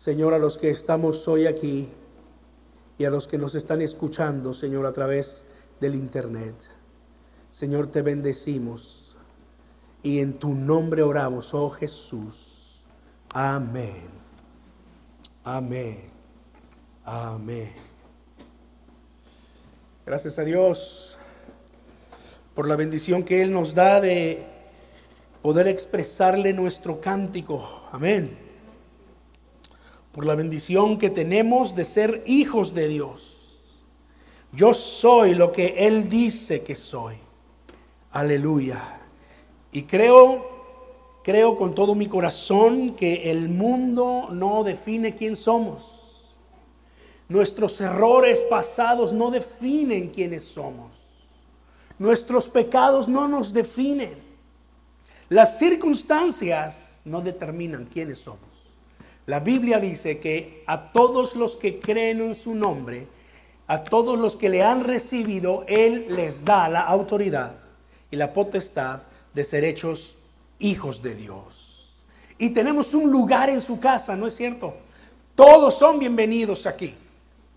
Señor, a los que estamos hoy aquí y a los que nos están escuchando, Señor, a través del Internet. Señor, te bendecimos y en tu nombre oramos, oh Jesús. Amén. Amén. Amén. Gracias a Dios por la bendición que Él nos da de poder expresarle nuestro cántico. Amén. Por la bendición que tenemos de ser hijos de Dios. Yo soy lo que Él dice que soy. Aleluya. Y creo, creo con todo mi corazón que el mundo no define quién somos. Nuestros errores pasados no definen quiénes somos. Nuestros pecados no nos definen. Las circunstancias no determinan quiénes somos. La Biblia dice que a todos los que creen en su nombre, a todos los que le han recibido, Él les da la autoridad y la potestad de ser hechos hijos de Dios. Y tenemos un lugar en su casa, ¿no es cierto? Todos son bienvenidos aquí.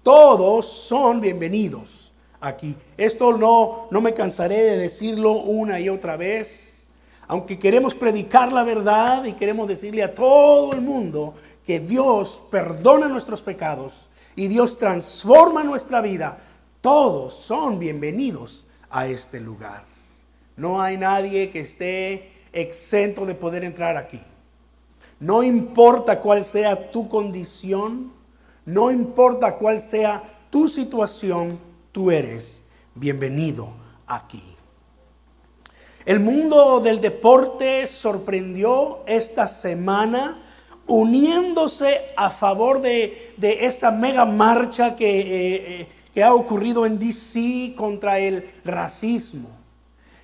Todos son bienvenidos aquí. Esto no, no me cansaré de decirlo una y otra vez. Aunque queremos predicar la verdad y queremos decirle a todo el mundo que Dios perdona nuestros pecados y Dios transforma nuestra vida, todos son bienvenidos a este lugar. No hay nadie que esté exento de poder entrar aquí. No importa cuál sea tu condición, no importa cuál sea tu situación, tú eres bienvenido aquí. El mundo del deporte sorprendió esta semana uniéndose a favor de, esa mega marcha que, eh, eh, que ha ocurrido en DC contra el racismo.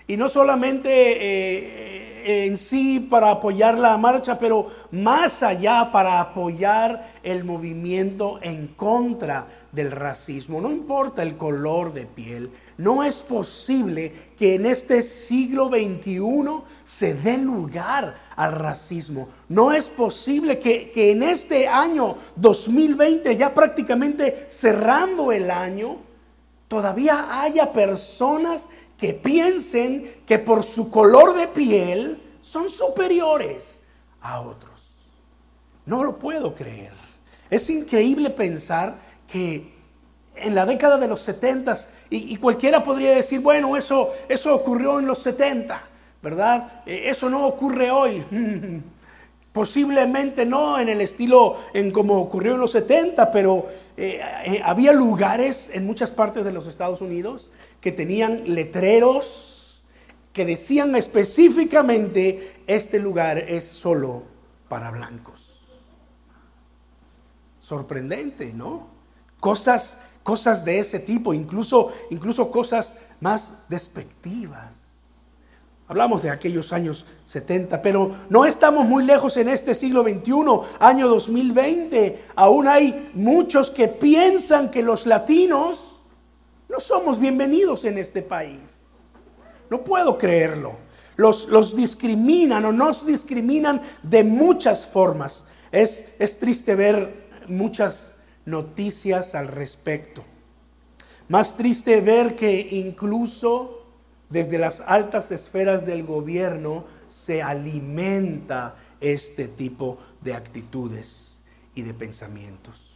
Y no solamente eh, en sí para apoyar la marcha, pero más allá para apoyar el movimiento en contra del racismo. No importa el color de piel, no es posible que en este siglo XXI se dé lugar al racismo. No es posible que, que en este año 2020, ya prácticamente cerrando el año, todavía haya personas que piensen que por su color de piel son superiores a otros. No lo puedo creer. Es increíble pensar que en la década de los 70 y, cualquiera podría decir, bueno, eso, eso ocurrió en los 70, ¿verdad? Eh, eso no ocurre hoy. Posiblemente no en el estilo en como ocurrió en los 70, pero eh, eh, había lugares en muchas partes de los Estados Unidos que tenían letreros que decían específicamente, este lugar es solo para blancos. Sorprendente, ¿no? Cosas, cosas de ese tipo, incluso, incluso cosas más despectivas. Hablamos de aquellos años 70, pero no estamos muy lejos en este siglo XXI, año 2020. Aún hay muchos que piensan que los latinos no somos bienvenidos en este país. No puedo creerlo. Los, discriminan o nos discriminan de muchas formas. Es triste ver muchas noticias al respecto. Más triste ver que incluso desde las altas esferas del gobierno se alimenta este tipo de actitudes y de pensamientos.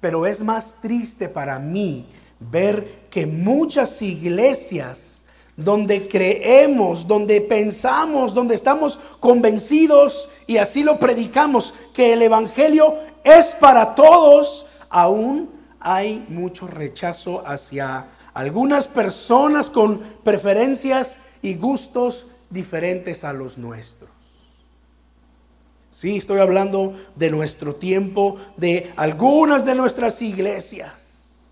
Pero es más triste para mí ver que muchas iglesias donde creemos, donde pensamos, donde estamos convencidos y así lo predicamos, que el Evangelio es para todos, aún hay mucho rechazo hacia algunas personas con preferencias y gustos diferentes a los nuestros. Sí, estoy hablando de nuestro tiempo, de algunas de nuestras iglesias.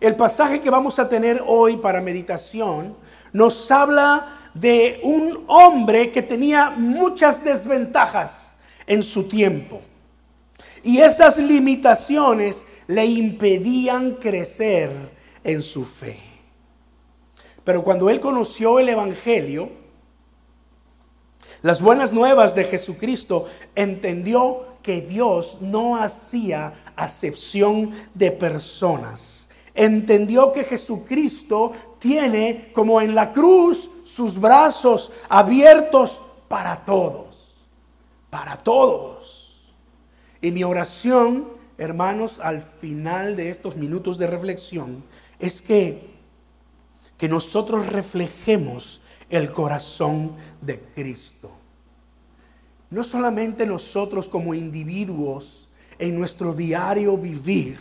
El pasaje que vamos a tener hoy para meditación nos habla de un hombre que tenía muchas desventajas en su tiempo. Y esas limitaciones le impedían crecer en su fe. Pero cuando él conoció el Evangelio, las buenas nuevas de Jesucristo, entendió que Dios no hacía acepción de personas. Entendió que Jesucristo tiene como en la cruz sus brazos abiertos para todos, para todos. Y mi oración, hermanos, al final de estos minutos de reflexión, es que, que nosotros reflejemos el corazón de Cristo. No solamente nosotros como individuos en nuestro diario vivir,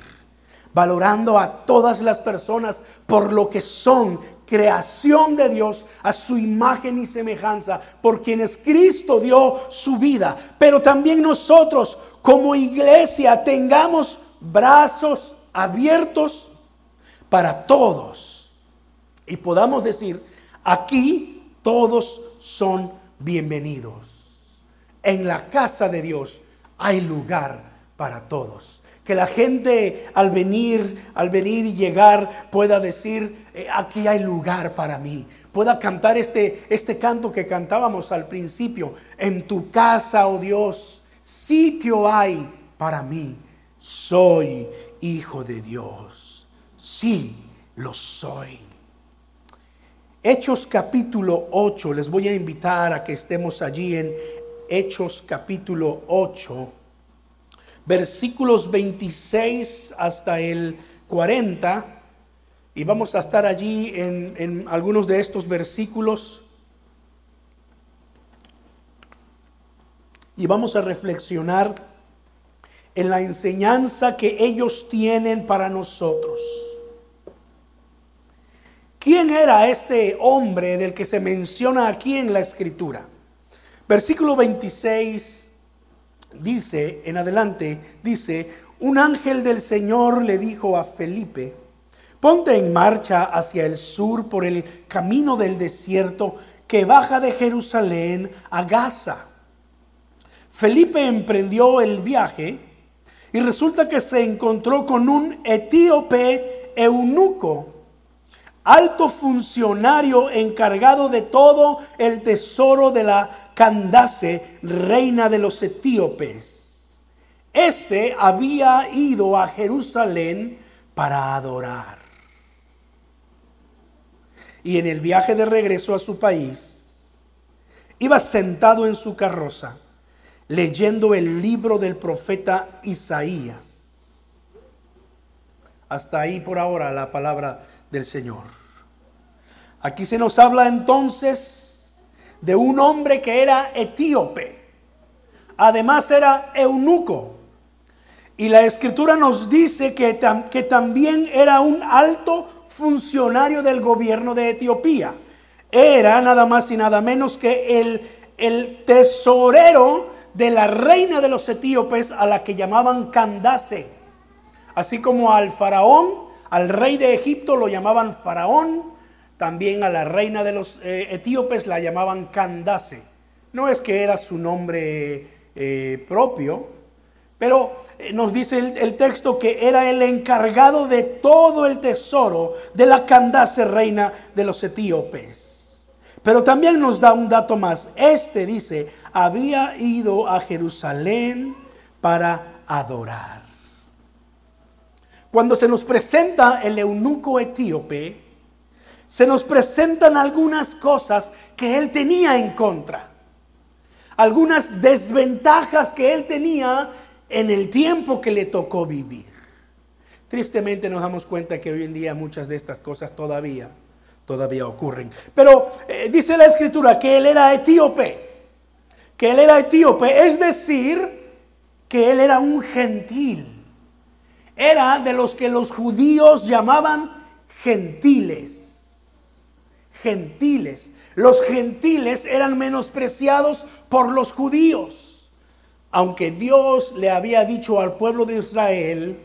valorando a todas las personas por lo que son, creación de Dios, a su imagen y semejanza, por quienes Cristo dio su vida. Pero también nosotros como iglesia tengamos brazos abiertos para todos y podamos decir, aquí todos son bienvenidos. En la casa de Dios hay lugar para todos. Que la gente al venir, al venir y llegar pueda decir, eh, aquí hay lugar para mí. Pueda cantar este, este canto que cantábamos al principio. En tu casa, oh Dios, sitio hay para mí. Soy hijo de Dios. Sí, lo soy. Hechos capítulo 8, les voy a invitar a que estemos allí en Hechos capítulo 8 versículos 26 hasta el 40, y vamos a estar allí en, algunos de estos versículos. Y vamos a reflexionar en la enseñanza que ellos tienen para nosotros. ¿Quién era este hombre del que se menciona aquí en la escritura? Versículo 26 dice, en adelante, dice, un ángel del Señor le dijo a Felipe, ponte en marcha hacia el sur por el camino del desierto que baja de Jerusalén a Gaza. Felipe emprendió el viaje y resulta que se encontró con un etíope eunuco alto funcionario encargado de todo el tesoro de la Candace, reina de los etíopes. Este había ido a Jerusalén para adorar. Y en el viaje de regreso a su país, iba sentado en su carroza, leyendo el libro del profeta Isaías. Hasta ahí por ahora la palabra del Señor. Aquí se nos habla entonces de un hombre que era etíope. Además era eunuco. Y la escritura nos dice que, que también era un alto funcionario del gobierno de Etiopía. Era nada más y nada menos que el, el tesorero de la reina de los etíopes a la que llamaban Candace. Así como al faraón al rey de Egipto lo llamaban faraón, también a la reina de los eh, etíopes la llamaban Candace. No es que era su nombre eh, propio, pero eh, nos dice el, el, texto que era el encargado de todo el tesoro de la Candace, reina de los etíopes. Pero también nos da un dato más. Este dice, había ido a Jerusalén para adorar. Cuando se nos presenta el eunuco etíope, se nos presentan algunas cosas que él tenía en contra, algunas desventajas que él tenía en el tiempo que le tocó vivir. Tristemente nos damos cuenta que hoy en día muchas de estas cosas todavía, todavía ocurren. Pero eh, dice la escritura que él era etíope, que él era etíope, es decir, que él era un gentil era de los que los judíos llamaban gentiles. Gentiles. Los gentiles eran menospreciados por los judíos. Aunque Dios le había dicho al pueblo de Israel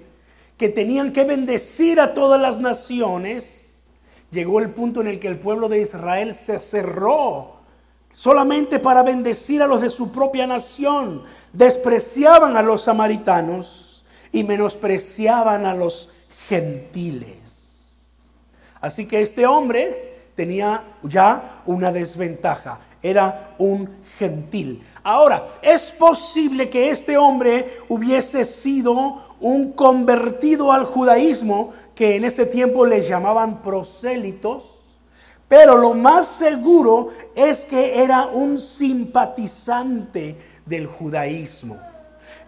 que tenían que bendecir a todas las naciones, llegó el punto en el que el pueblo de Israel se cerró solamente para bendecir a los de su propia nación. Despreciaban a los samaritanos y menospreciaban a los gentiles. Así que este hombre tenía ya una desventaja. era un gentil. Ahora, es posible que este hombre hubiese sido un convertido al judaísmo, que en ese tiempo les llamaban prosélitos, pero lo más seguro es que era un simpatizante del judaísmo.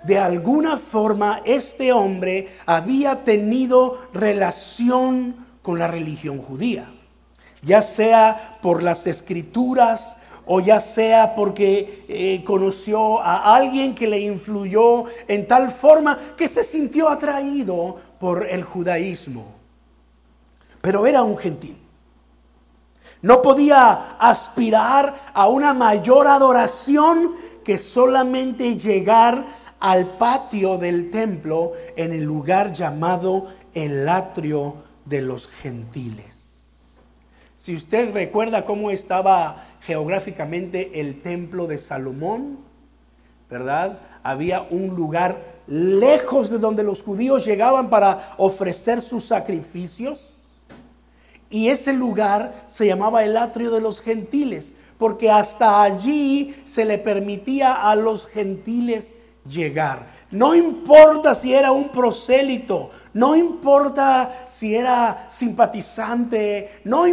De alguna forma este hombre había tenido relación con la religión judía, ya sea por las escrituras, o ya sea porque eh, conoció a alguien que le influyó en tal forma que se sintió atraído por el judaísmo. Pero era un gentil. No podía aspirar a una mayor adoración que solamente llegar al patio del templo en el lugar llamado el atrio de los gentiles. Si usted recuerda cómo estaba geográficamente el templo de Salomón, ¿verdad? Había un lugar lejos de donde los judíos llegaban para ofrecer sus sacrificios. Y ese lugar se llamaba el atrio de los gentiles, porque hasta allí se le permitía a los gentiles llegar. No importa si era un prosélito, no importa si era simpatizante, no,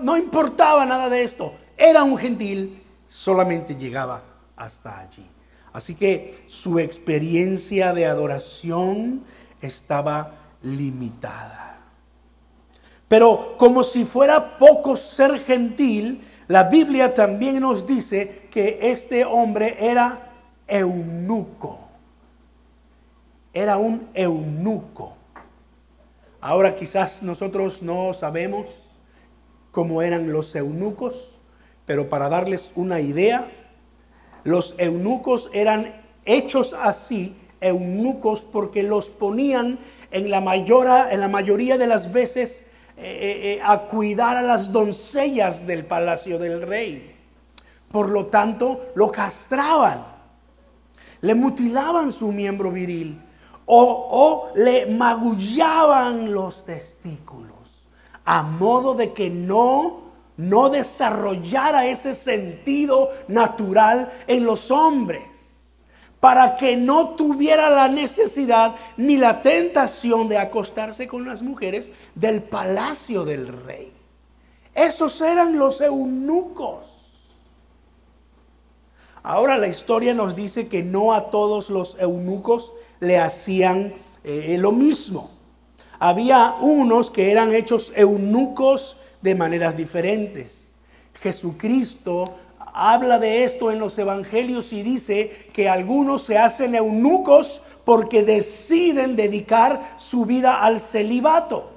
no importaba nada de esto era un gentil, solamente llegaba hasta allí. Así que su experiencia de adoración estaba limitada. Pero como si fuera poco ser gentil, la Biblia también nos dice que este hombre era eunuco. Era un eunuco. Ahora quizás nosotros no sabemos cómo eran los eunucos, pero para darles una idea, los eunucos eran hechos así, eunucos, porque los ponían en la, en la mayoría de las veces eh, eh, eh, a cuidar a las doncellas del palacio del rey. Por lo tanto, lo castraban, le mutilaban su miembro viril o, o le magullaban los testículos, a modo de que no no desarrollara ese sentido natural en los hombres, para que no tuviera la necesidad ni la tentación de acostarse con las mujeres del palacio del rey. Esos eran los eunucos. Ahora la historia nos dice que no a todos los eunucos le hacían eh, lo mismo. Había unos que eran hechos eunucos de maneras diferentes. Jesucristo habla de esto en los evangelios y dice que algunos se hacen eunucos porque deciden dedicar su vida al celibato.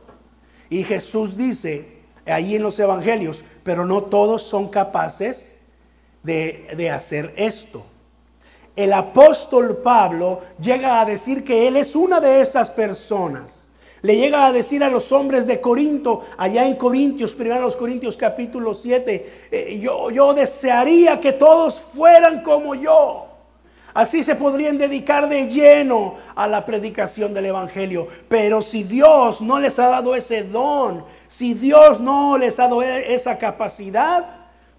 Y Jesús dice ahí en los evangelios, pero no todos son capaces de, hacer esto. El apóstol Pablo llega a decir que él es una de esas personas le llega a decir a los hombres de Corinto, allá en Corintios, los Corintios capítulo 7, eh, yo, yo desearía que todos fueran como yo. Así se podrían dedicar de lleno a la predicación del Evangelio. Pero si Dios no les ha dado ese don, si Dios no les ha dado esa capacidad,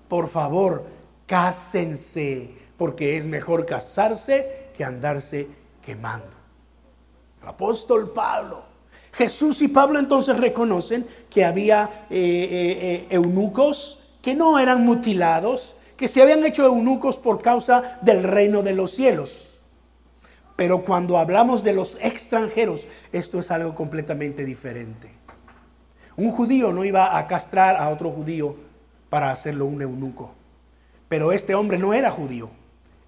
por favor, cásense, porque es mejor casarse que andarse quemando. El apóstol Pablo Jesús y Pablo entonces reconocen que había eh, eh, eh, eunucos que no eran mutilados, que se habían hecho eunucos por causa del reino de los cielos. Pero cuando hablamos de los extranjeros, esto es algo completamente diferente. Un judío no iba a castrar a otro judío para hacerlo un eunuco. Pero este hombre no era judío.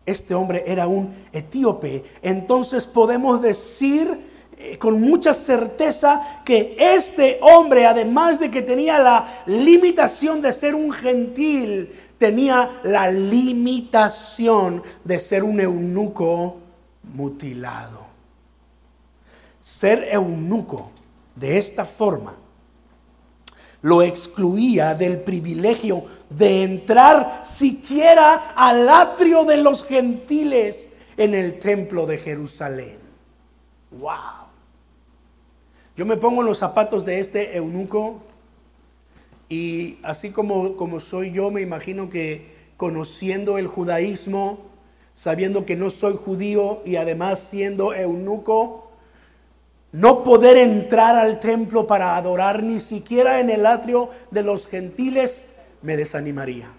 Este hombre era un etíope. Entonces podemos decir eh, con mucha certeza que este hombre, además de que tenía la limitación de ser un gentil, tenía la limitación de ser un eunuco mutilado. Ser eunuco de esta forma lo excluía del privilegio de entrar siquiera al atrio de los gentiles en el templo de Jerusalén. ¡Wow! Yo me pongo en los zapatos de este eunuco y así como, como soy yo, me imagino que conociendo el judaísmo, sabiendo que no soy judío y además siendo eunuco, no poder entrar al templo para adorar ni siquiera en el atrio de los gentiles, me desanimaría.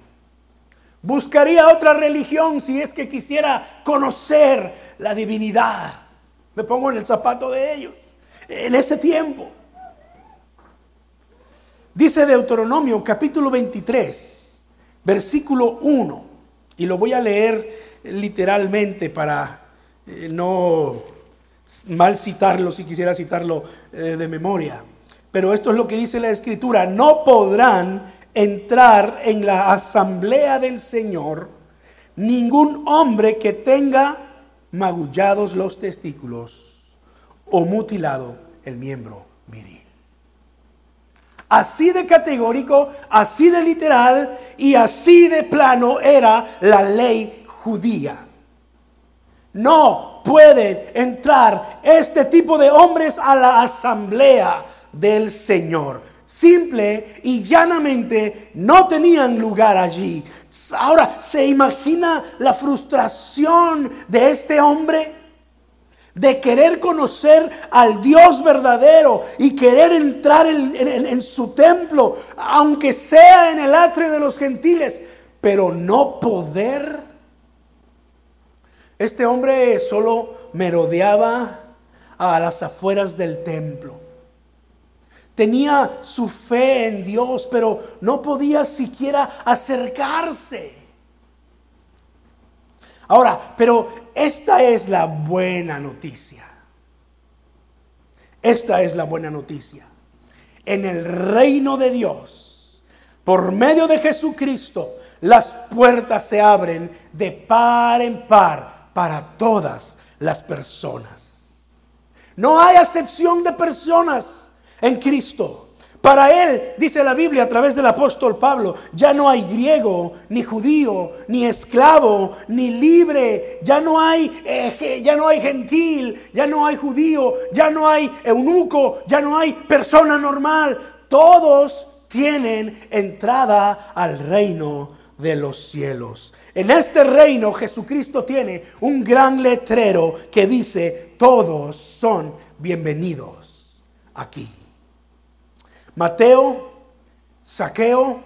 Buscaría otra religión si es que quisiera conocer la divinidad. Me pongo en el zapato de ellos. En ese tiempo. Dice Deuteronomio capítulo 23, versículo 1. Y lo voy a leer literalmente para eh, no mal citarlo si quisiera citarlo eh, de memoria. Pero esto es lo que dice la escritura. No podrán entrar en la asamblea del Señor ningún hombre que tenga magullados los testículos o mutilado el miembro viril. Así de categórico, así de literal y así de plano era la ley judía. No pueden entrar este tipo de hombres a la asamblea del Señor. Simple y llanamente no tenían lugar allí. Ahora, ¿se imagina la frustración de este hombre? De querer conocer al Dios verdadero y querer entrar en, su templo, aunque sea en el atrio de los gentiles, pero no poder. Este hombre solo merodeaba a las afueras del templo. Tenía su fe en Dios, pero no podía siquiera acercarse. Ahora, pero esta es la buena noticia. Esta es la buena noticia. En el reino de Dios, por medio de Jesucristo, las puertas se abren de par en par para todas las personas. No hay acepción de personas en Cristo. Para Él, dice la Biblia a través del apóstol Pablo, ya no hay griego, ni judío, ni esclavo, ni libre, ya no hay, eh, ya no hay gentil, ya no hay judío, ya no hay eunuco, ya no hay persona normal. Todos tienen entrada al reino de los cielos. En este reino Jesucristo tiene un gran letrero que dice, todos son bienvenidos aquí. Mateo, Saqueo,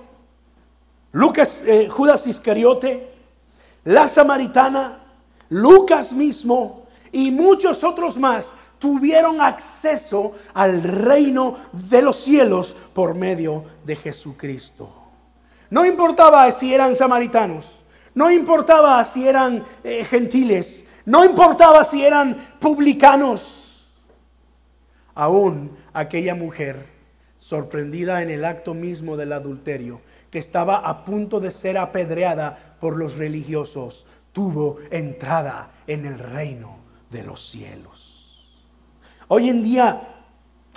Lucas, eh, Judas Iscariote, la Samaritana, Lucas mismo y muchos otros más tuvieron acceso al reino de los cielos por medio de Jesucristo. No importaba si eran samaritanos, no importaba si eran eh, gentiles, no importaba si eran publicanos, aún aquella mujer sorprendida en el acto mismo del adulterio, que estaba a punto de ser apedreada por los religiosos, tuvo entrada en el reino de los cielos. Hoy en día,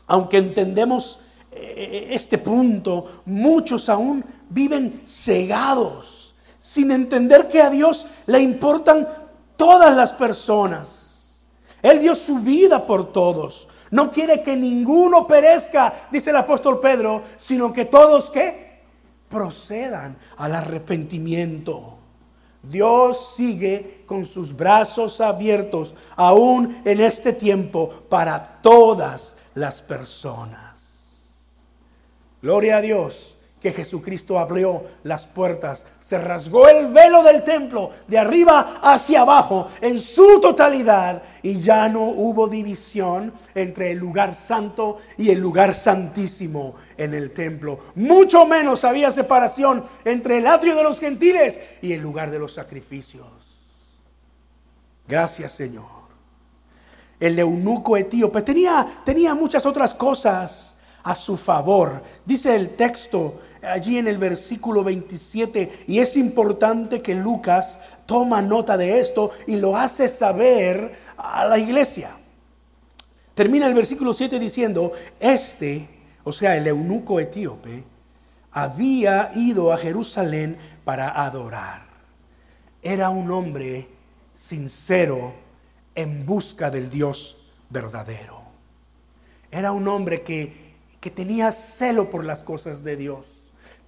aunque entendemos eh, este punto, muchos aún viven cegados, sin entender que a Dios le importan todas las personas. Él dio su vida por todos. No quiere que ninguno perezca, dice el apóstol Pedro, sino que todos que procedan al arrepentimiento. Dios sigue con sus brazos abiertos aún en este tiempo para todas las personas. Gloria a Dios que Jesucristo abrió las puertas, se rasgó el velo del templo de arriba hacia abajo en su totalidad y ya no hubo división entre el lugar santo y el lugar santísimo en el templo. Mucho menos había separación entre el atrio de los gentiles y el lugar de los sacrificios. Gracias Señor. El eunuco etíope tenía, tenía muchas otras cosas a su favor. Dice el texto allí en el versículo 27 y es importante que Lucas toma nota de esto y lo hace saber a la iglesia. Termina el versículo 7 diciendo, este, o sea, el eunuco etíope, había ido a Jerusalén para adorar. Era un hombre sincero en busca del Dios verdadero. Era un hombre que, que tenía celo por las cosas de Dios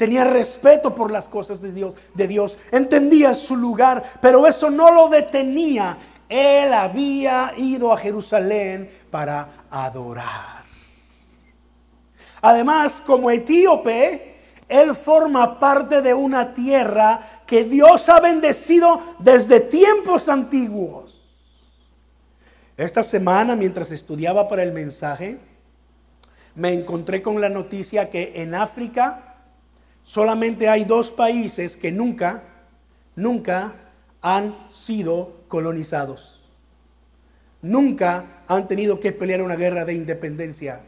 tenía respeto por las cosas de Dios, de Dios, entendía su lugar, pero eso no lo detenía. Él había ido a Jerusalén para adorar. Además, como etíope, él forma parte de una tierra que Dios ha bendecido desde tiempos antiguos. Esta semana, mientras estudiaba para el mensaje, me encontré con la noticia que en África solamente hay dos países que nunca, nunca han sido colonizados. Nunca han tenido que pelear una guerra de independencia.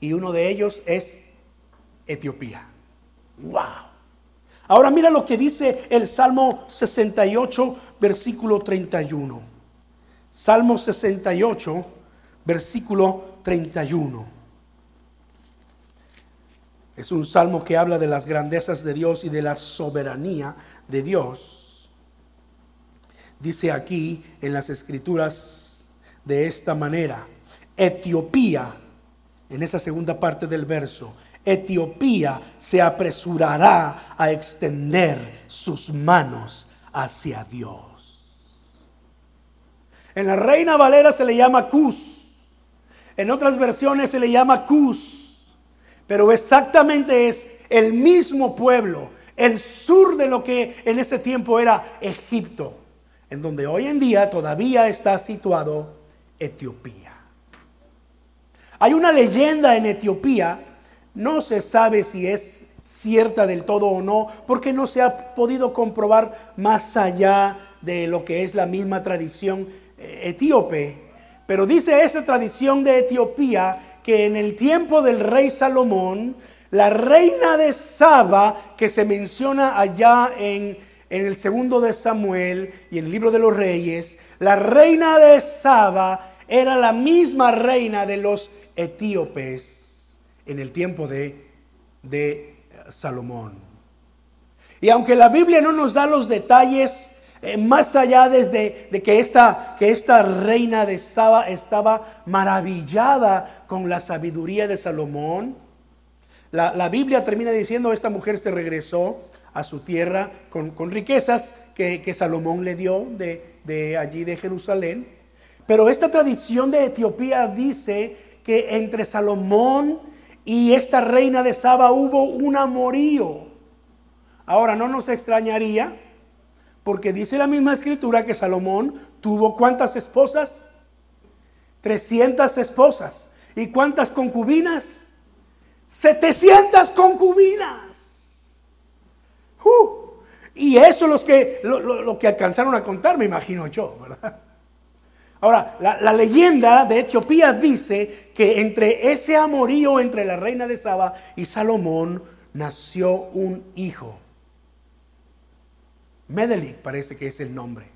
Y uno de ellos es Etiopía. ¡Wow! Ahora mira lo que dice el Salmo 68, versículo 31. Salmo 68, versículo 31. Es un salmo que habla de las grandezas de Dios y de la soberanía de Dios. Dice aquí en las escrituras de esta manera, Etiopía, en esa segunda parte del verso, Etiopía se apresurará a extender sus manos hacia Dios. En la Reina Valera se le llama Cus. En otras versiones se le llama Cus. Pero exactamente es el mismo pueblo, el sur de lo que en ese tiempo era Egipto, en donde hoy en día todavía está situado Etiopía. Hay una leyenda en Etiopía, no se sabe si es cierta del todo o no, porque no se ha podido comprobar más allá de lo que es la misma tradición etíope. Pero dice esa tradición de Etiopía que en el tiempo del rey Salomón, la reina de Saba, que se menciona allá en, en el segundo de Samuel y en el libro de los reyes, la reina de Saba era la misma reina de los etíopes en el tiempo de, de Salomón. Y aunque la Biblia no nos da los detalles eh, más allá desde de que esta, que esta reina de Saba estaba maravillada con la sabiduría de Salomón, la, Biblia termina diciendo, esta mujer se regresó a su tierra con, riquezas que, Salomón le dio de, de allí de Jerusalén. Pero esta tradición de Etiopía dice que entre Salomón y esta reina de Saba hubo un amorío. Ahora, no nos extrañaría porque dice la misma escritura que Salomón tuvo cuántas esposas? 300 esposas. ¿Y cuántas concubinas? 700 concubinas. Uh, y eso los que, lo, que alcanzaron a contar, me imagino yo, ¿verdad? Ahora, la, la, leyenda de Etiopía dice que entre ese amorío entre la reina de Saba y Salomón nació un hijo. Medelik parece que es el nombre.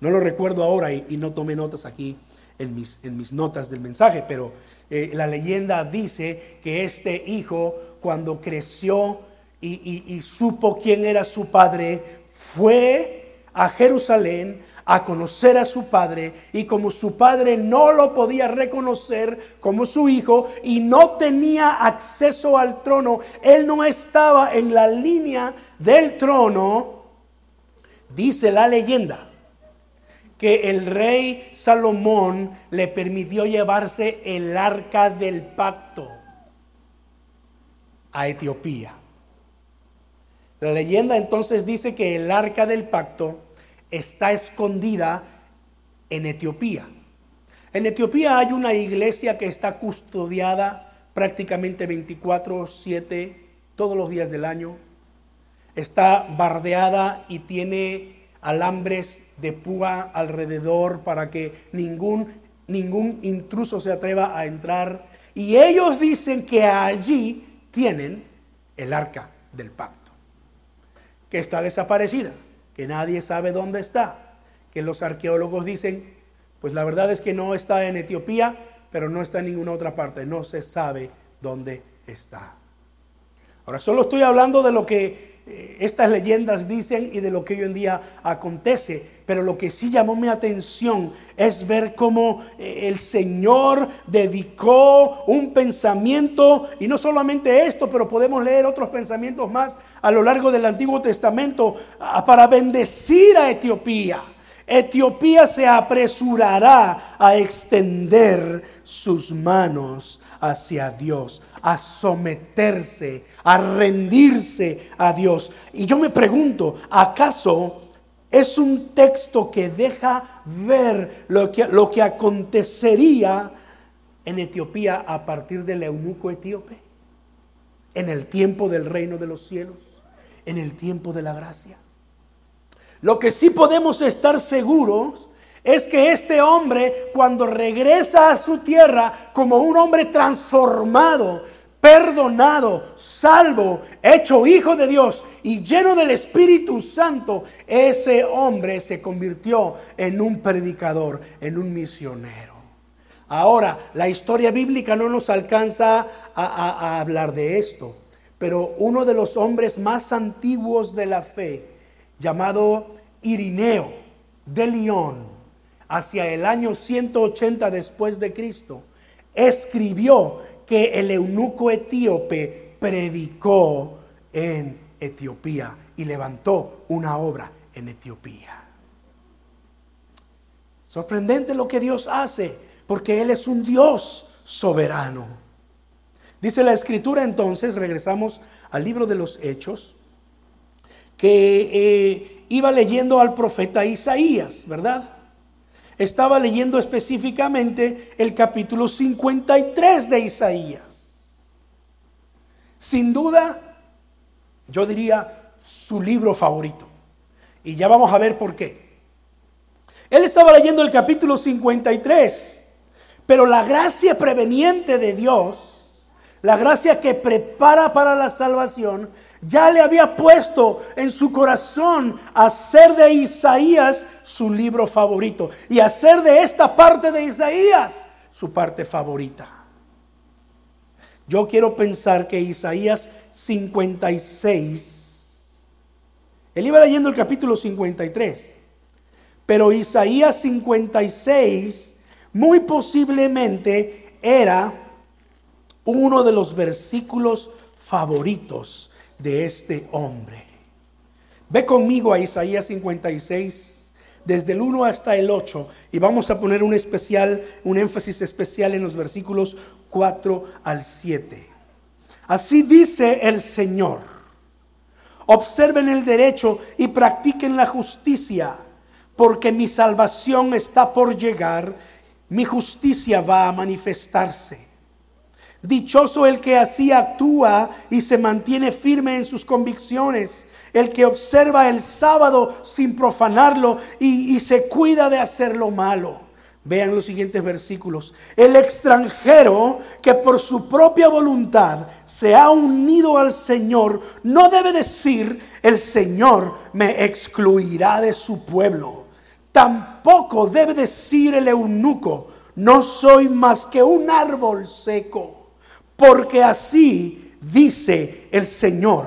No lo recuerdo ahora y, no tomé notas aquí en mis, en mis, notas del mensaje, pero eh, la leyenda dice que este hijo cuando creció y, y supo quién era su padre, fue a Jerusalén a conocer a su padre y como su padre no lo podía reconocer como su hijo y no tenía acceso al trono, él no estaba en la línea del trono, Dice la leyenda que el rey Salomón le permitió llevarse el arca del pacto a Etiopía. La leyenda entonces dice que el arca del pacto está escondida en Etiopía. En Etiopía hay una iglesia que está custodiada prácticamente 24/7 todos los días del año está bardeada y tiene alambres de púa alrededor para que ningún, ningún intruso se atreva a entrar. Y ellos dicen que allí tienen el arca del pacto, que está desaparecida, que nadie sabe dónde está, que los arqueólogos dicen, pues la verdad es que no está en Etiopía, pero no está en ninguna otra parte, no se sabe dónde está. Ahora solo estoy hablando de lo que eh, estas leyendas dicen y de lo que hoy en día acontece. Pero lo que sí llamó mi atención es ver cómo eh, el Señor dedicó un pensamiento, y no solamente esto, pero podemos leer otros pensamientos más a lo largo del Antiguo Testamento, para bendecir a Etiopía. Etiopía se apresurará a extender sus manos hacia Dios, a someterse, a rendirse a Dios. Y yo me pregunto, ¿acaso es un texto que deja ver lo que, lo que acontecería en Etiopía a partir del eunuco etíope? En el tiempo del reino de los cielos, en el tiempo de la gracia. Lo que sí podemos estar seguros es que este hombre cuando regresa a su tierra como un hombre transformado, perdonado, salvo, hecho hijo de Dios y lleno del Espíritu Santo, ese hombre se convirtió en un predicador, en un misionero. Ahora, la historia bíblica no nos alcanza a, hablar de esto, pero uno de los hombres más antiguos de la fe, llamado Irineo de León, hacia el año 180 después de Cristo, escribió que el eunuco etíope predicó en Etiopía y levantó una obra en Etiopía. Sorprendente lo que Dios hace, porque Él es un Dios soberano. Dice la escritura entonces, regresamos al libro de los Hechos, que eh, iba leyendo al profeta Isaías, ¿verdad? Estaba leyendo específicamente el capítulo 53 de Isaías. Sin duda, yo diría su libro favorito. Y ya vamos a ver por qué. Él estaba leyendo el capítulo 53, pero la gracia preveniente de Dios la gracia que prepara para la salvación, ya le había puesto en su corazón hacer de Isaías su libro favorito y hacer de esta parte de Isaías su parte favorita. Yo quiero pensar que Isaías 56, él iba leyendo el capítulo 53, pero Isaías 56 muy posiblemente era uno de los versículos favoritos de este hombre. Ve conmigo a Isaías 56, desde el 1 hasta el 8, y vamos a poner un especial, un énfasis especial en los versículos 4 al 7. Así dice el Señor. Observen el derecho y practiquen la justicia, porque mi salvación está por llegar, mi justicia va a manifestarse. Dichoso el que así actúa y se mantiene firme en sus convicciones, el que observa el sábado sin profanarlo y, se cuida de hacer lo malo. Vean los siguientes versículos. El extranjero que por su propia voluntad se ha unido al Señor no debe decir, el Señor me excluirá de su pueblo. Tampoco debe decir el eunuco, no soy más que un árbol seco porque así dice el Señor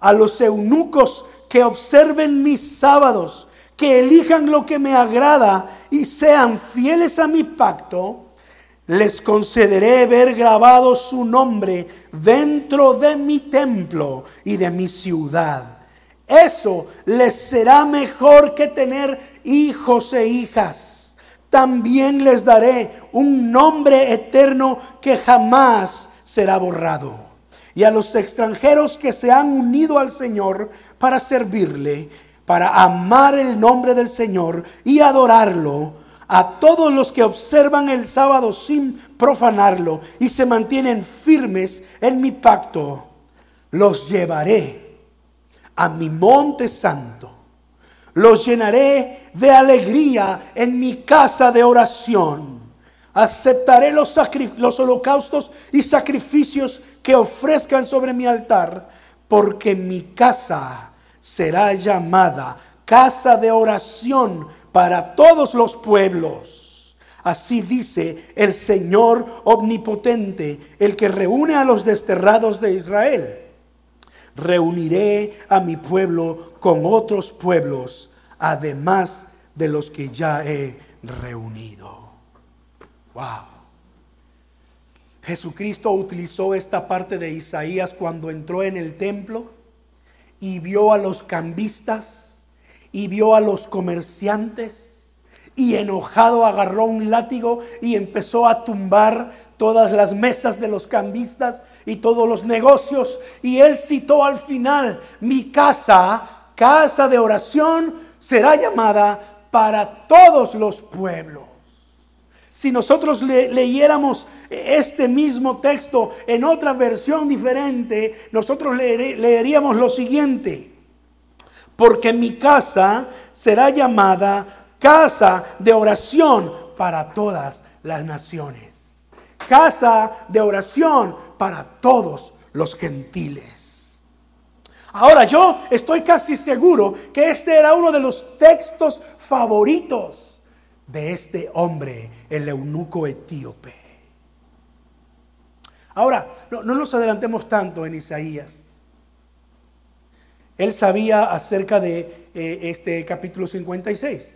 a los eunucos que observen mis sábados, que elijan lo que me agrada y sean fieles a mi pacto, les concederé ver grabado su nombre dentro de mi templo y de mi ciudad. Eso les será mejor que tener hijos e hijas también les daré un nombre eterno que jamás será borrado. Y a los extranjeros que se han unido al Señor para servirle, para amar el nombre del Señor y adorarlo, a todos los que observan el sábado sin profanarlo y se mantienen firmes en mi pacto, los llevaré a mi monte santo los llenaré de alegría en mi casa de oración. Aceptaré los, holocaustos y sacrificios que ofrezcan sobre mi altar, porque mi casa será llamada casa de oración para todos los pueblos. Así dice el Señor omnipotente, el que reúne a los desterrados de Israel. reuniré a mi pueblo con otros pueblos, además de los que ya he reunido. Wow. Jesucristo utilizó esta parte de Isaías cuando entró en el templo y vio a los cambistas y vio a los comerciantes y enojado agarró un látigo y empezó a tumbar todas las mesas de los cambistas y todos los negocios. Y él citó al final, mi casa, casa de oración, será llamada para todos los pueblos. Si nosotros leyéramos este mismo texto en otra versión diferente, nosotros leeríamos lo siguiente. Porque mi casa será llamada casa de oración para todas las naciones. Casa de oración para todos los gentiles. Ahora yo estoy casi seguro que este era uno de los textos favoritos de este hombre, el eunuco etíope. Ahora, no, nos adelantemos tanto en Isaías. Él sabía acerca de eh, este capítulo 56.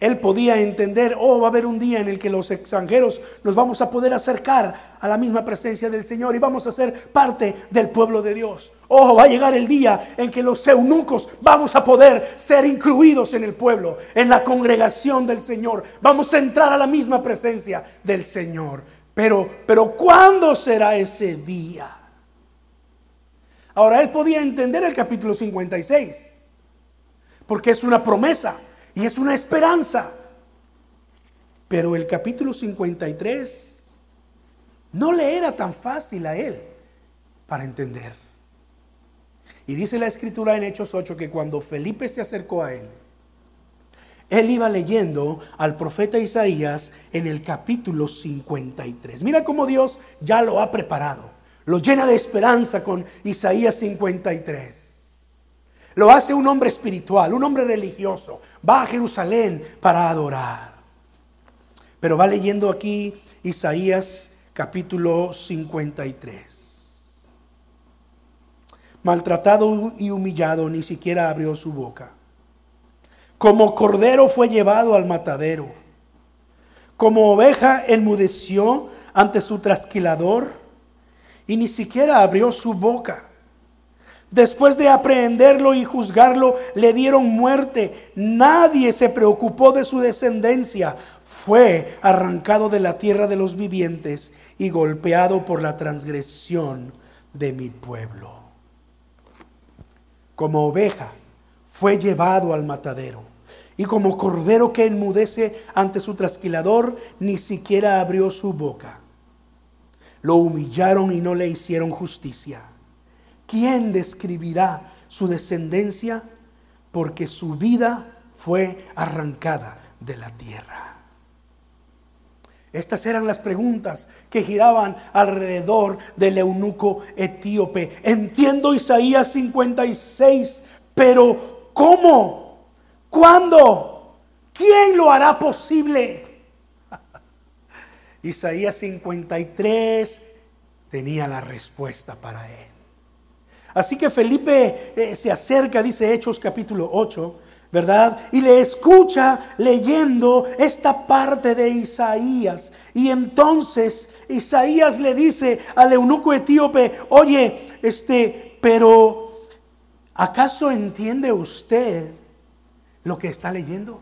Él podía entender, oh, va a haber un día en el que los extranjeros nos vamos a poder acercar a la misma presencia del Señor y vamos a ser parte del pueblo de Dios. Oh, va a llegar el día en que los eunucos vamos a poder ser incluidos en el pueblo, en la congregación del Señor. Vamos a entrar a la misma presencia del Señor. Pero, pero ¿cuándo será ese día? Ahora, él podía entender el capítulo 56, porque es una promesa y es una esperanza. Pero el capítulo 53 no le era tan fácil a él para entender. Y dice la escritura en Hechos 8 que cuando Felipe se acercó a él, él iba leyendo al profeta Isaías en el capítulo 53. Mira cómo Dios ya lo ha preparado. Lo llena de esperanza con Isaías 53. Lo hace un hombre espiritual, un hombre religioso. Va a Jerusalén para adorar. Pero va leyendo aquí Isaías capítulo 53. Maltratado y humillado, ni siquiera abrió su boca. Como cordero fue llevado al matadero. Como oveja enmudeció ante su trasquilador y ni siquiera abrió su boca. Después de aprehenderlo y juzgarlo, le dieron muerte. Nadie se preocupó de su descendencia. Fue arrancado de la tierra de los vivientes y golpeado por la transgresión de mi pueblo. Como oveja fue llevado al matadero. Y como cordero que enmudece ante su trasquilador, ni siquiera abrió su boca. Lo humillaron y no le hicieron justicia ¿quién describirá su descendencia? Porque su vida fue arrancada de la tierra. Estas eran las preguntas que giraban alrededor del eunuco etíope. Entiendo Isaías 56, pero ¿cómo? ¿Cuándo? ¿Quién lo hará posible? Isaías 53 tenía la respuesta para él. Así que Felipe eh, se acerca, dice Hechos capítulo 8, ¿verdad? Y le escucha leyendo esta parte de Isaías. Y entonces Isaías le dice al eunuco etíope, oye, este, pero ¿acaso entiende usted lo que está leyendo?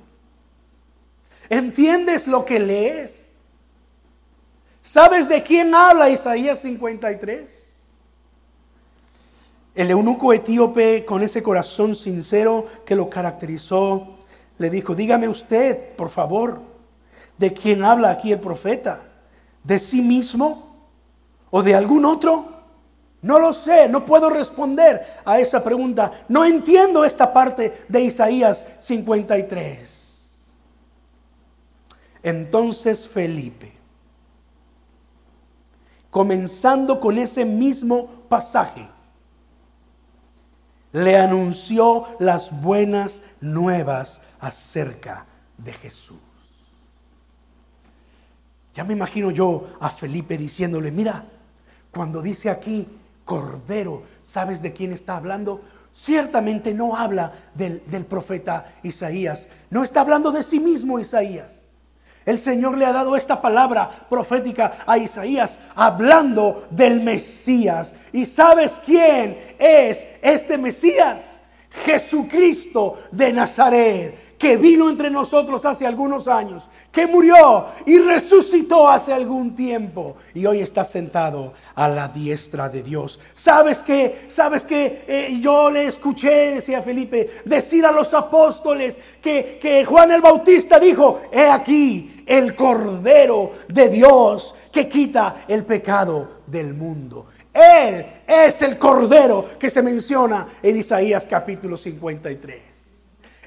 ¿Entiendes lo que lees? ¿Sabes de quién habla Isaías 53? El eunuco etíope, con ese corazón sincero que lo caracterizó, le dijo, dígame usted, por favor, ¿de quién habla aquí el profeta? ¿De sí mismo o de algún otro? No lo sé, no puedo responder a esa pregunta. No entiendo esta parte de Isaías 53. Entonces Felipe, comenzando con ese mismo pasaje, le anunció las buenas nuevas acerca de Jesús. Ya me imagino yo a Felipe diciéndole, mira, cuando dice aquí, Cordero. ¿Sabes de quién está hablando? Ciertamente no habla del, del profeta Isaías. No está hablando de sí mismo Isaías. El Señor le ha dado esta palabra profética a Isaías hablando del Mesías. ¿Y sabes quién es este Mesías? Jesucristo de Nazaret que vino entre nosotros hace algunos años, que murió y resucitó hace algún tiempo y hoy está sentado a la diestra de Dios. ¿Sabes que ¿Sabes que eh, yo le escuché, decía Felipe, decir a los apóstoles que, que Juan el Bautista dijo, he aquí el Cordero de Dios que quita el pecado del mundo. Él es el Cordero que se menciona en Isaías capítulo 53.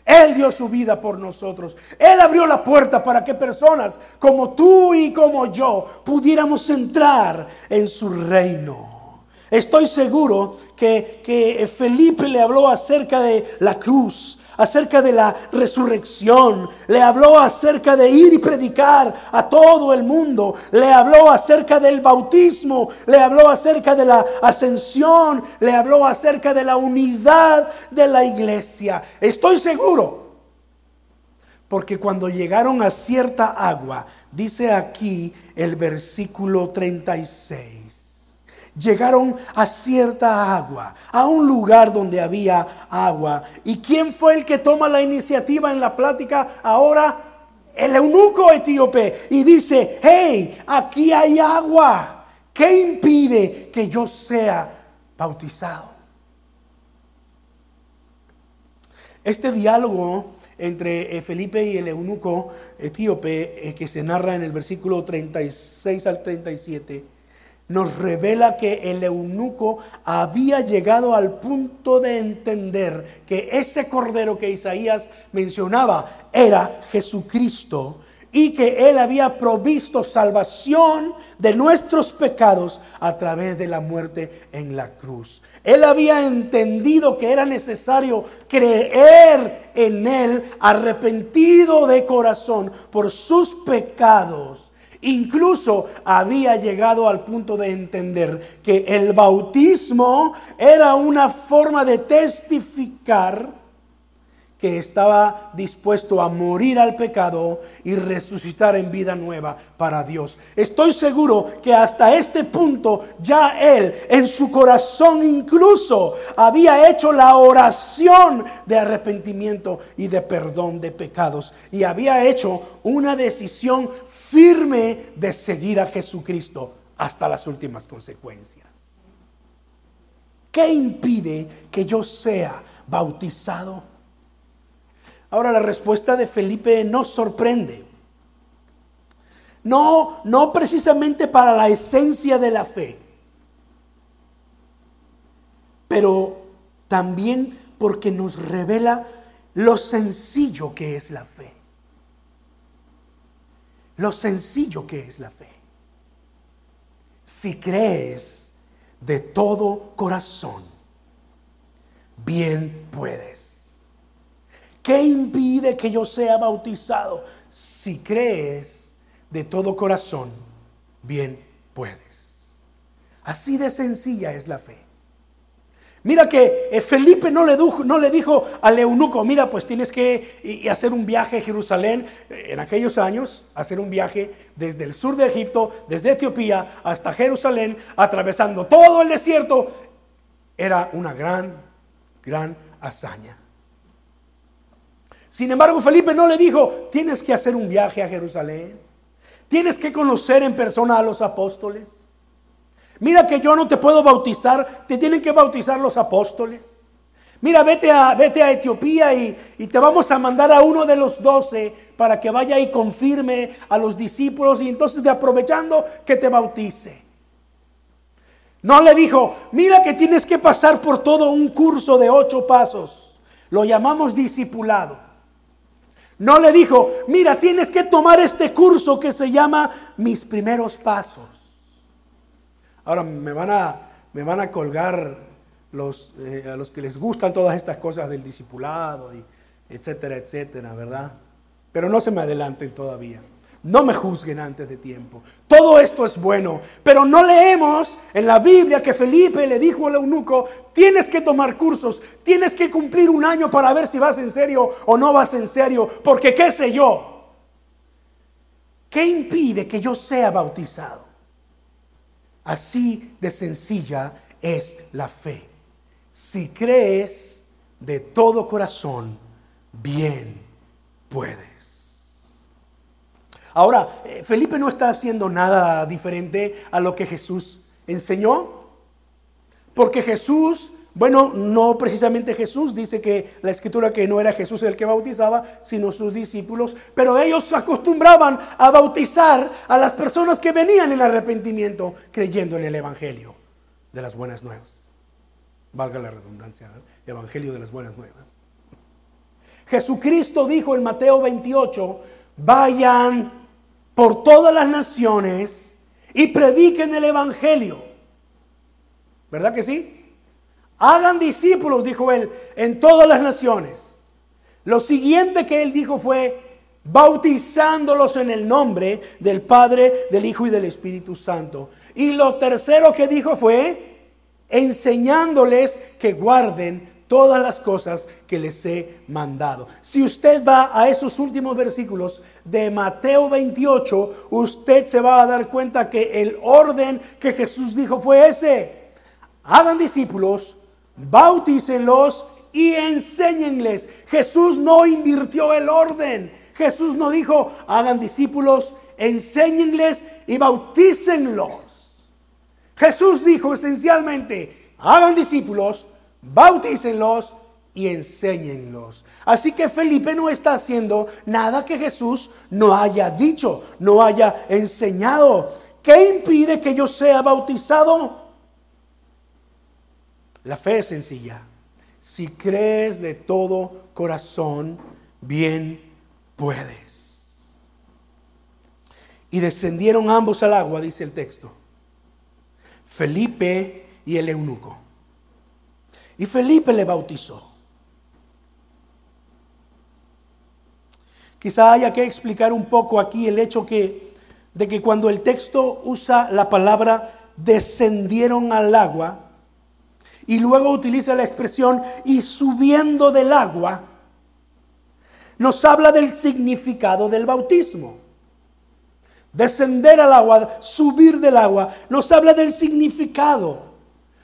Él dio su vida por nosotros. Él abrió la puerta para que personas como tú y como yo pudiéramos entrar en su reino. Estoy seguro que, que Felipe le habló acerca de la cruz, acerca de la resurrección, le habló acerca de ir y predicar a todo el mundo, le habló acerca del bautismo, le habló acerca de la ascensión, le habló acerca de la unidad de la iglesia. Estoy seguro, porque cuando llegaron a cierta agua, dice aquí el versículo 36, llegaron a cierta agua, a un lugar donde había agua. ¿Y quién fue el que toma la iniciativa en la plática ahora? El eunuco etíope y dice, hey, aquí hay agua. ¿Qué impide que yo sea bautizado? Este diálogo entre eh, Felipe y el eunuco etíope eh, que se narra en el versículo 36 al 37 nos revela que el eunuco había llegado al punto de entender que ese cordero que Isaías mencionaba era Jesucristo y que Él había provisto salvación de nuestros pecados a través de la muerte en la cruz. Él había entendido que era necesario creer en Él arrepentido de corazón por sus pecados Incluso había llegado al punto de entender que el bautismo era una forma de testificar que estaba dispuesto a morir al pecado y resucitar en vida nueva para Dios. Estoy seguro que hasta este punto ya él en su corazón incluso había hecho la oración de arrepentimiento y de perdón de pecados y había hecho una decisión firme de seguir a Jesucristo hasta las últimas consecuencias. ¿Qué impide que yo sea bautizado? Ahora la respuesta de Felipe nos sorprende. No, no precisamente para la esencia de la fe, pero también porque nos revela lo sencillo que es la fe. Lo sencillo que es la fe. Si crees de todo corazón, bien puedes. ¿Qué impide que yo sea bautizado? Si crees de todo corazón, bien puedes. Así de sencilla es la fe. Mira que eh, Felipe no le, dijo, no le dijo al eunuco, mira, pues tienes que hacer un viaje a Jerusalén eh, en aquellos años, hacer un viaje desde el sur de Egipto, desde Etiopía hasta Jerusalén, atravesando todo el desierto. Era una gran, gran hazaña. Sin embargo, Felipe no le dijo, tienes que hacer un viaje a Jerusalén. Tienes que conocer en persona a los apóstoles. Mira que yo no te puedo bautizar, te tienen que bautizar los apóstoles. Mira, vete a, vete a Etiopía y, y, te vamos a mandar a uno de los doce para que vaya y confirme a los discípulos y entonces de aprovechando que te bautice. No le dijo, mira que tienes que pasar por todo un curso de ocho pasos. Lo llamamos discipulado. No le dijo, mira, tienes que tomar este curso que se llama Mis primeros pasos. Ahora me van a, me van a colgar eh, a los que les gustan todas estas cosas del discipulado, y etcétera, etcétera, ¿verdad? Pero no se me adelanten todavía. No me juzguen antes de tiempo. Todo esto es bueno, pero no leemos en la Biblia que Felipe le dijo al eunuco, tienes que tomar cursos, tienes que cumplir un año para ver si vas en serio o no vas en serio, porque qué sé yo. ¿Qué impide que yo sea bautizado? Así de sencilla es la fe. Si crees de todo corazón, bien puedes. Ahora, eh, Felipe no está haciendo nada diferente a lo que Jesús enseñó, porque Jesús, bueno, no precisamente Jesús, dice que la escritura que no era Jesús el que bautizaba, sino sus discípulos, pero ellos acostumbraban a bautizar a las personas que venían en arrepentimiento creyendo en el Evangelio de las buenas nuevas. Valga la redundancia, Evangelio de las buenas nuevas. Jesucristo dijo en Mateo 28, vayan por todas las naciones y prediquen el Evangelio. ¿Verdad que sí? Hagan discípulos, dijo él, en todas las naciones. Lo siguiente que él dijo fue, bautizándolos en el nombre del Padre, del Hijo y del Espíritu Santo. Y lo tercero que dijo fue, enseñándoles que guarden todas las cosas que les he mandado. Si usted va a esos últimos versículos de Mateo 28, usted se va a dar cuenta que el orden que Jesús dijo fue ese. Hagan discípulos, bautícenlos y enséñenles. Jesús no invirtió el orden. Jesús no dijo, hagan discípulos, enséñenles y bautícenlos. Jesús dijo esencialmente, hagan discípulos, bautícenlos y enséñenlos. Así que Felipe no está haciendo nada que Jesús no haya dicho, no haya enseñado. ¿Qué impide que yo sea bautizado? La fe es sencilla. Si crees de todo corazón, bien puedes. Y descendieron ambos al agua, dice el texto. Felipe y el eunuco. Y Felipe le bautizó. Quizá haya que explicar un poco aquí el hecho que, de que cuando el texto usa la palabra descendieron al agua y luego utiliza la expresión y subiendo del agua, nos habla del significado del bautismo. Descender al agua, subir del agua, nos habla del significado.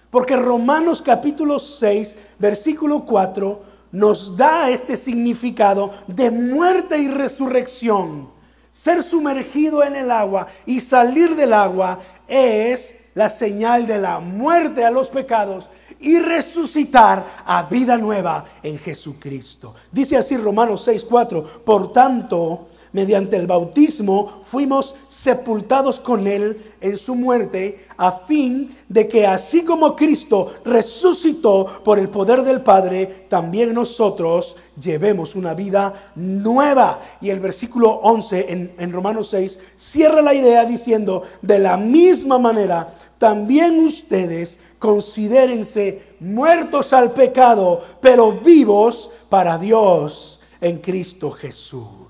Porque Romanos capítulo 6, versículo 4, nos da este significado de muerte y resurrección. Ser sumergido en el agua y salir del agua es la señal de la muerte a los pecados y resucitar a vida nueva en Jesucristo. Dice así Romanos 6, 4, por tanto, mediante el bautismo fuimos sepultados con Él en su muerte, a fin de que así como Cristo resucitó por el poder del Padre, también nosotros llevemos una vida nueva. Y el versículo 11 en, en Romanos 6 cierra la idea diciendo, de la misma manera, también ustedes considérense muertos al pecado, pero vivos para Dios en Cristo Jesús.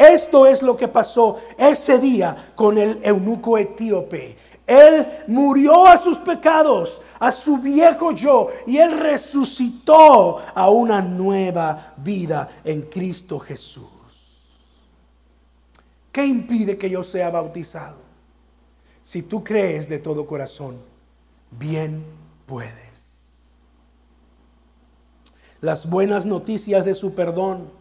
Esto es lo que pasó ese día con el eunuco etíope. Él murió a sus pecados, a su viejo yo, y él resucitó a una nueva vida en Cristo Jesús. ¿Qué impide que yo sea bautizado? Si tú crees de todo corazón, bien puedes. Las buenas noticias de su perdón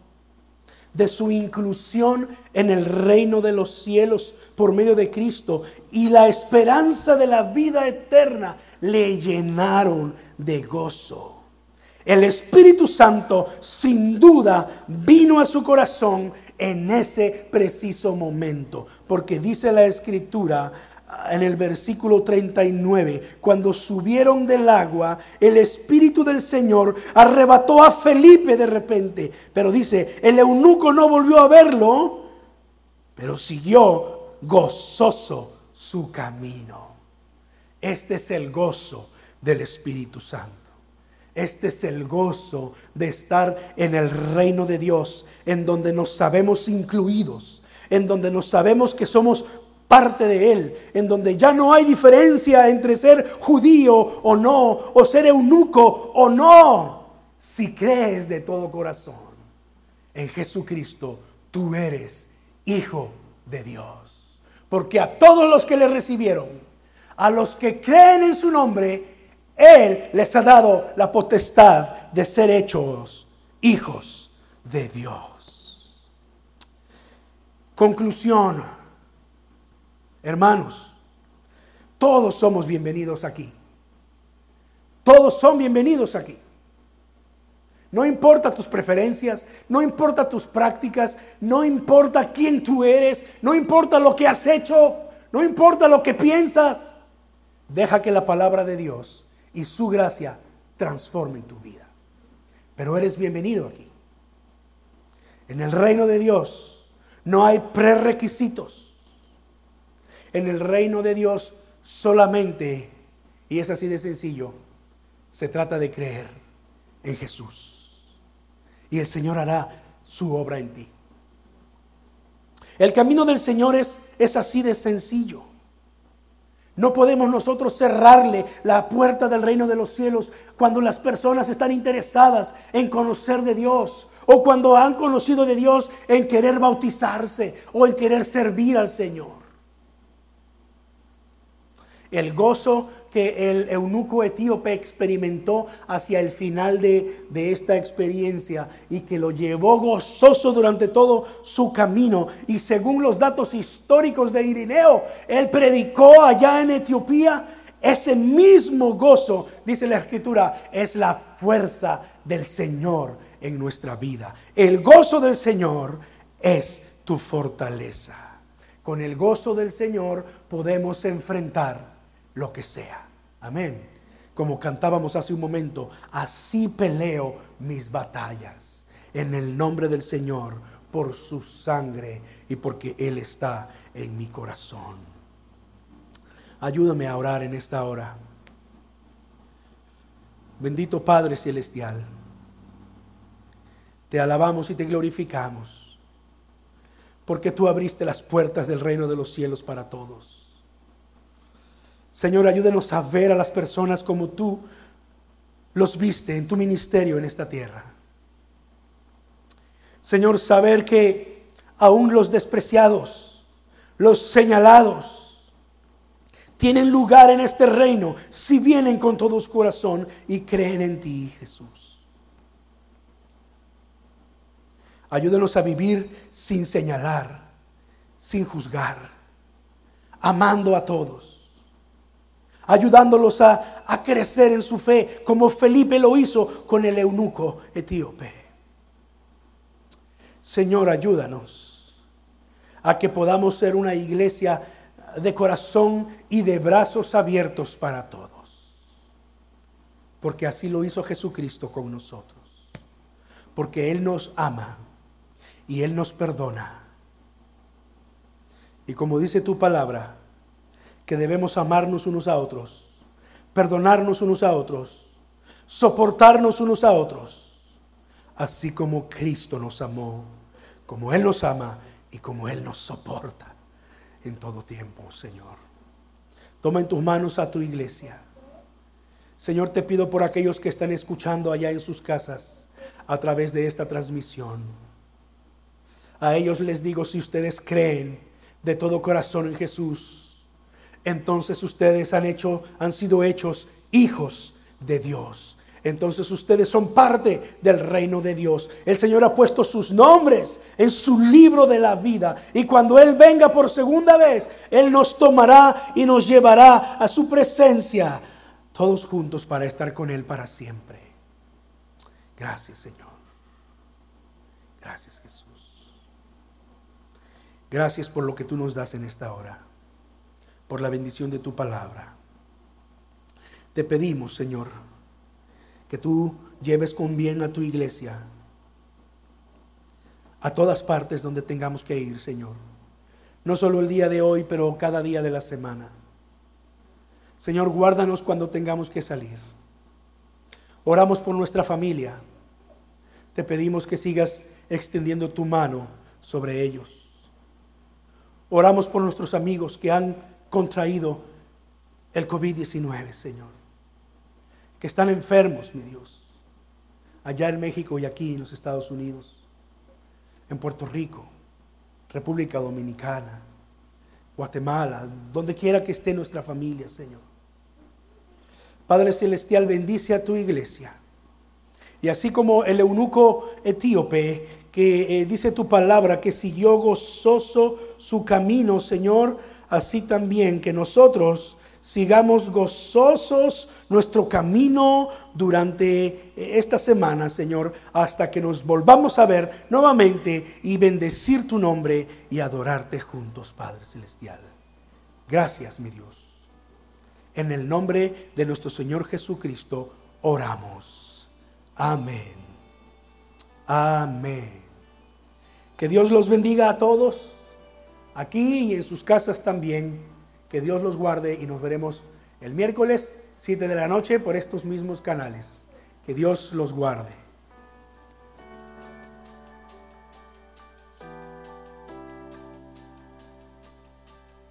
de su inclusión en el reino de los cielos por medio de Cristo y la esperanza de la vida eterna le llenaron de gozo. El Espíritu Santo sin duda vino a su corazón en ese preciso momento, porque dice la Escritura, en el versículo 39, cuando subieron del agua, el Espíritu del Señor arrebató a Felipe de repente. Pero dice, el eunuco no volvió a verlo, pero siguió gozoso su camino. Este es el gozo del Espíritu Santo. Este es el gozo de estar en el reino de Dios, en donde nos sabemos incluidos en donde nos sabemos que somos parte de Él, en donde ya no hay diferencia entre ser judío o no, o ser eunuco o no, si crees de todo corazón en Jesucristo, tú eres hijo de Dios. Porque a todos los que le recibieron, a los que creen en su nombre, Él les ha dado la potestad de ser hechos hijos de Dios. Conclusión. Hermanos, todos somos bienvenidos aquí. Todos son bienvenidos aquí. No importa tus preferencias, no importa tus prácticas, no importa quién tú eres, no importa lo que has hecho, no importa lo que piensas. Deja que la palabra de Dios y su gracia transformen tu vida. Pero eres bienvenido aquí. En el reino de Dios no hay prerequisitos. En el reino de Dios solamente, y es así de sencillo, se trata de creer en Jesús. Y el Señor hará su obra en ti. El camino del Señor es, es así de sencillo. No podemos nosotros cerrarle la puerta del reino de los cielos cuando las personas están interesadas en conocer de Dios o cuando han conocido de Dios en querer bautizarse o en querer servir al Señor. El gozo que el eunuco etíope experimentó hacia el final de, esta experiencia y que lo llevó gozoso durante todo su camino. Y según los datos históricos de Irineo, él predicó allá en Etiopía. Ese mismo gozo, dice la escritura, es la fuerza del Señor en nuestra vida. El gozo del Señor es tu fortaleza. Con el gozo del Señor podemos enfrentar lo que sea. Amén. Como cantábamos hace un momento, así peleo mis batallas en el nombre del Señor por su sangre y porque Él está en mi corazón. Ayúdame a orar en esta hora. Bendito Padre Celestial, te alabamos y te glorificamos, porque tú abriste las puertas del reino de los cielos para todos. Señor, ayúdenos a ver a las personas como tú los viste en tu ministerio en esta tierra. Señor, saber que aún los despreciados, los señalados, tienen lugar en este reino si vienen con todo su corazón y creen en ti, Jesús. Ayúdenos a vivir sin señalar, sin juzgar, amando a todos ayudándolos a, a crecer en su fe, como Felipe lo hizo con el eunuco etíope. Señor, ayúdanos a que podamos ser una iglesia de corazón y de brazos abiertos para todos. Porque así lo hizo Jesucristo con nosotros. Porque Él nos ama y Él nos perdona. Y como dice tu palabra, que debemos amarnos unos a otros, perdonarnos unos a otros, soportarnos unos a otros, así como Cristo nos amó, como Él nos ama y como Él nos soporta en todo tiempo, Señor. Toma en tus manos a tu iglesia. Señor, te pido por aquellos que están escuchando allá en sus casas a través de esta transmisión. A ellos les digo, si ustedes creen de todo corazón en Jesús, entonces ustedes han hecho, han sido hechos hijos de Dios. Entonces ustedes son parte del reino de Dios. El Señor ha puesto sus nombres en su libro de la vida. Y cuando Él venga por segunda vez, Él nos tomará y nos llevará a su presencia, todos juntos para estar con Él para siempre. Gracias Señor. Gracias Jesús. Gracias por lo que tú nos das en esta hora por la bendición de tu palabra. Te pedimos, Señor, que tú lleves con bien a tu iglesia a todas partes donde tengamos que ir, Señor. No solo el día de hoy, pero cada día de la semana. Señor, guárdanos cuando tengamos que salir. Oramos por nuestra familia. Te pedimos que sigas extendiendo tu mano sobre ellos. Oramos por nuestros amigos que han contraído el COVID-19, Señor. Que están enfermos, mi Dios. Allá en México y aquí en los Estados Unidos. En Puerto Rico. República Dominicana. Guatemala. Donde quiera que esté nuestra familia, Señor. Padre Celestial, bendice a tu iglesia. Y así como el eunuco etíope que eh, dice tu palabra que siguió gozoso su camino, Señor, así también que nosotros sigamos gozosos nuestro camino durante eh, esta semana, Señor, hasta que nos volvamos a ver nuevamente y bendecir tu nombre y adorarte juntos, Padre Celestial. Gracias, mi Dios. En el nombre de nuestro Señor Jesucristo oramos. Amén. Amén. Que Dios los bendiga a todos, aquí y en sus casas también. Que Dios los guarde y nos veremos el miércoles 7 de la noche por estos mismos canales. Que Dios los guarde.